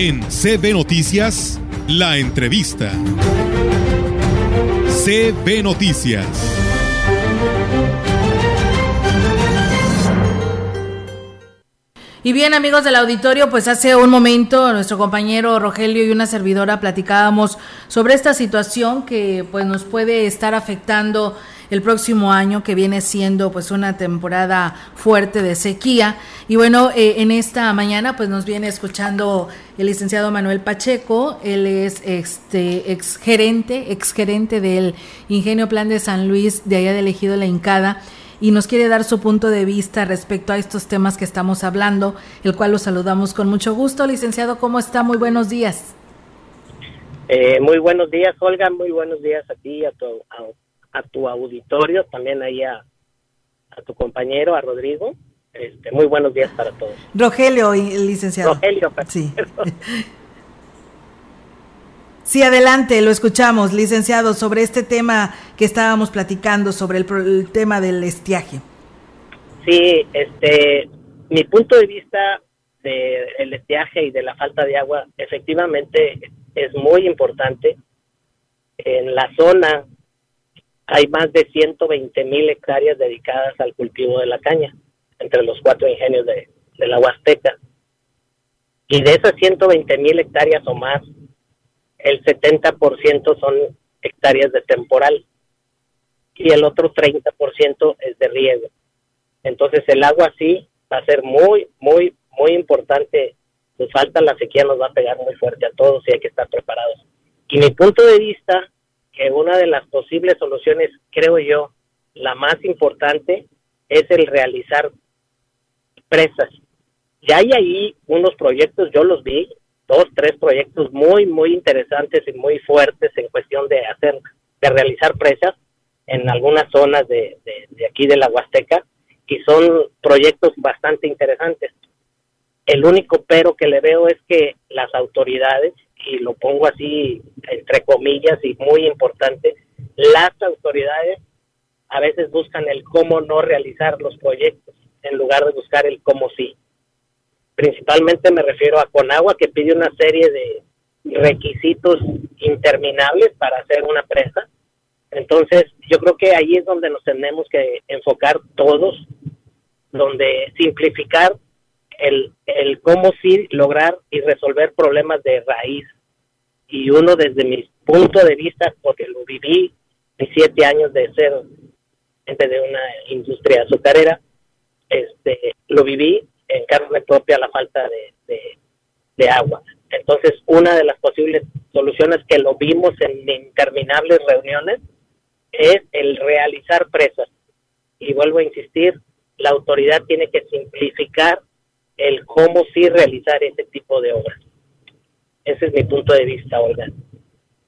En CB Noticias, la entrevista. CB Noticias. Y bien, amigos del auditorio, pues hace un momento nuestro compañero Rogelio y una servidora platicábamos sobre esta situación que pues nos puede estar afectando el próximo año que viene siendo pues una temporada fuerte de sequía y bueno eh, en esta mañana pues nos viene escuchando el licenciado Manuel Pacheco él es este ex gerente ex gerente del Ingenio Plan de San Luis de allá de elegido la Incada y nos quiere dar su punto de vista respecto a estos temas que estamos hablando, el cual lo saludamos con mucho gusto. Licenciado, ¿cómo está? Muy buenos días. Eh, muy buenos días, Olga. Muy buenos días a ti, a tu, tu auditorio, también ahí a, tu compañero, a Rodrigo. Este, muy buenos días para todos. Rogelio, licenciado. Rogelio, sí. Sí, adelante, lo escuchamos, licenciado, sobre este tema que estábamos platicando, sobre el, tema del estiaje. Sí, este, mi punto de vista del estiaje y de la falta de agua, efectivamente es muy importante. En la zona hay más de 120 mil hectáreas dedicadas al cultivo de la caña, entre los cuatro ingenios de, de la Huasteca. Y de esas 120 mil hectáreas o más, el 70% son hectáreas de temporal y el otro 30% es de riego. Entonces el agua sí va a ser muy, muy, muy importante. Nos falta la sequía, nos va a pegar muy fuerte a todos y hay que estar preparados. Y mi punto de vista, que una de las posibles soluciones, creo yo, la más importante, es el realizar presas. Ya hay ahí unos proyectos, yo los vi, dos, tres proyectos muy, muy interesantes y muy fuertes en cuestión de hacer, de realizar presas en algunas zonas de, de, aquí de la Huasteca y son proyectos bastante interesantes. El único pero que le veo es que las autoridades, y lo pongo así entre comillas y muy importante, las autoridades a veces buscan el cómo no realizar los proyectos en lugar de buscar el cómo sí. Principalmente me refiero a Conagua, que pide una serie de requisitos interminables para hacer una presa. Entonces, yo creo que ahí es donde nos tenemos que enfocar todos, donde simplificar el, el cómo sí lograr y resolver problemas de raíz. Y uno desde mi punto de vista, porque lo viví en siete años de ser gente de una industria azucarera, este, lo viví en carne propia la falta de, agua. Entonces, una de las posibles soluciones que lo vimos en interminables reuniones es el realizar presas. Y vuelvo a insistir, la autoridad tiene que simplificar el cómo sí realizar ese tipo de obras. Ese es mi punto de vista, Olga.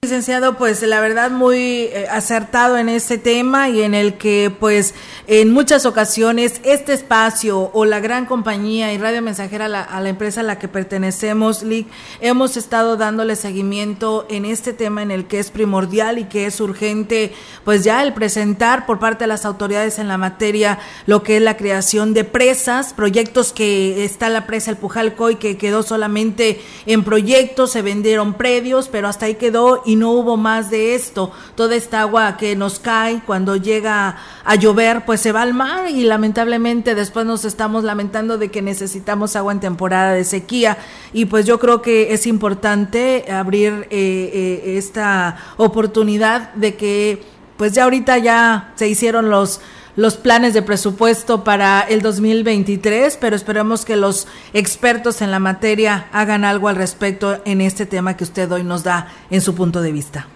Licenciado, pues la verdad muy eh, acertado en este tema y en el que pues en muchas ocasiones este espacio o la gran compañía y radio mensajera a la, empresa a la que pertenecemos, LIC, hemos estado dándole seguimiento en este tema en el que es primordial y que es urgente pues ya el presentar por parte de las autoridades en la materia lo que es la creación de presas, proyectos que está la presa El Pujalco y que quedó solamente en proyectos, se vendieron predios, pero hasta ahí quedó y no hubo más de esto. Toda esta agua que nos cae cuando llega a llover, pues se va al mar y lamentablemente después nos estamos lamentando de que necesitamos agua en temporada de sequía. Y pues yo creo que es importante abrir eh, eh, esta oportunidad de que pues ya ahorita ya se hicieron los los planes de presupuesto para el 2023, pero esperamos que los expertos en la materia hagan algo al respecto en este tema que usted hoy nos da en su punto de vista.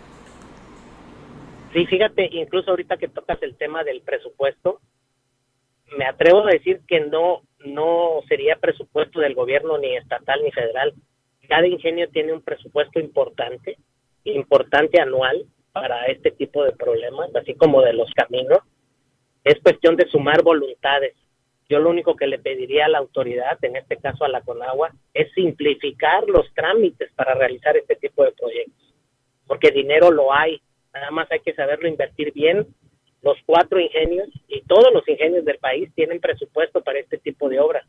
Sí, fíjate, incluso ahorita que tocas el tema del presupuesto, me atrevo a decir que no no sería presupuesto del gobierno ni estatal ni federal. Cada ingenio tiene un presupuesto importante, importante anual para este tipo de problemas, así como de los caminos es cuestión de sumar voluntades. Yo lo único que le pediría a la autoridad, en este caso a la Conagua, es simplificar los trámites para realizar este tipo de proyectos, porque dinero lo hay, nada más hay que saberlo invertir bien. Los cuatro ingenios y todos los ingenios del país tienen presupuesto para este tipo de obras.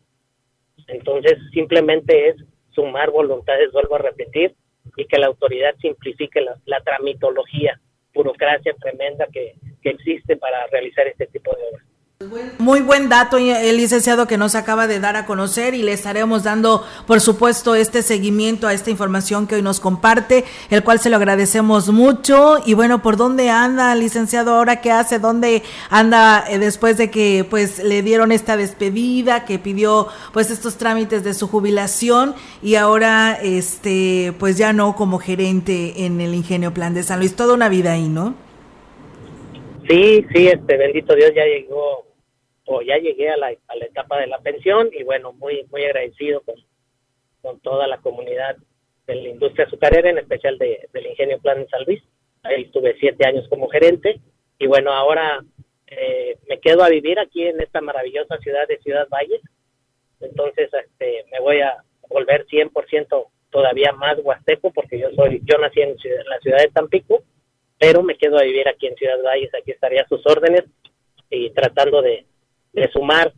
Entonces, simplemente es sumar voluntades, vuelvo a repetir, y que la autoridad simplifique la, tramitología, burocracia tremenda que, que existe para realizar este tipo de obras. Muy buen dato, el licenciado, que nos acaba de dar a conocer y le estaremos dando, por supuesto, este seguimiento a esta información que hoy nos comparte, el cual se lo agradecemos mucho. Y bueno, ¿por dónde anda, licenciado? ¿Ahora qué hace? ¿Dónde anda eh, después de que pues le dieron esta despedida, que pidió pues estos trámites de su jubilación y ahora este pues ya no como gerente en el Ingenio Plan de San Luis? Toda una vida ahí, ¿no? Sí, sí, este bendito Dios ya llegó o ya llegué a la, a la etapa de la pensión y bueno, muy muy agradecido con, con toda la comunidad de la industria azucarera, en especial de, del Ingenio Plan de San Luis. Ahí estuve siete años como gerente y bueno, ahora eh, me quedo a vivir aquí en esta maravillosa ciudad de Ciudad Valles. Entonces, este, me voy a volver 100% todavía más huasteco porque yo soy yo nací en, en la ciudad de Tampico pero me quedo a vivir aquí en Ciudad Valles, aquí estaría a sus órdenes y tratando de, sumar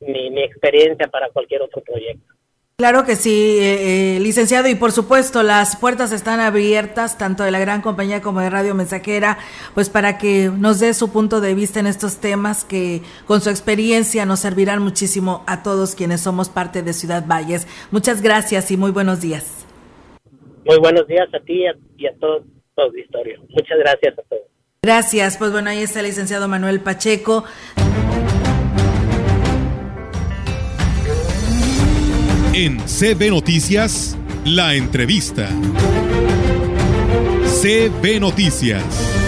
mi, experiencia para cualquier otro proyecto. Claro que sí, eh, eh, licenciado, y por supuesto las puertas están abiertas, tanto de la gran compañía como de Radio Mensajera, pues para que nos dé su punto de vista en estos temas que con su experiencia nos servirán muchísimo a todos quienes somos parte de Ciudad Valles. Muchas gracias y muy buenos días. Muy buenos días a ti y a todos auditorio. Muchas gracias a todos. Gracias. Pues bueno, ahí está el licenciado Manuel Pacheco. En CB Noticias, la entrevista. CB Noticias.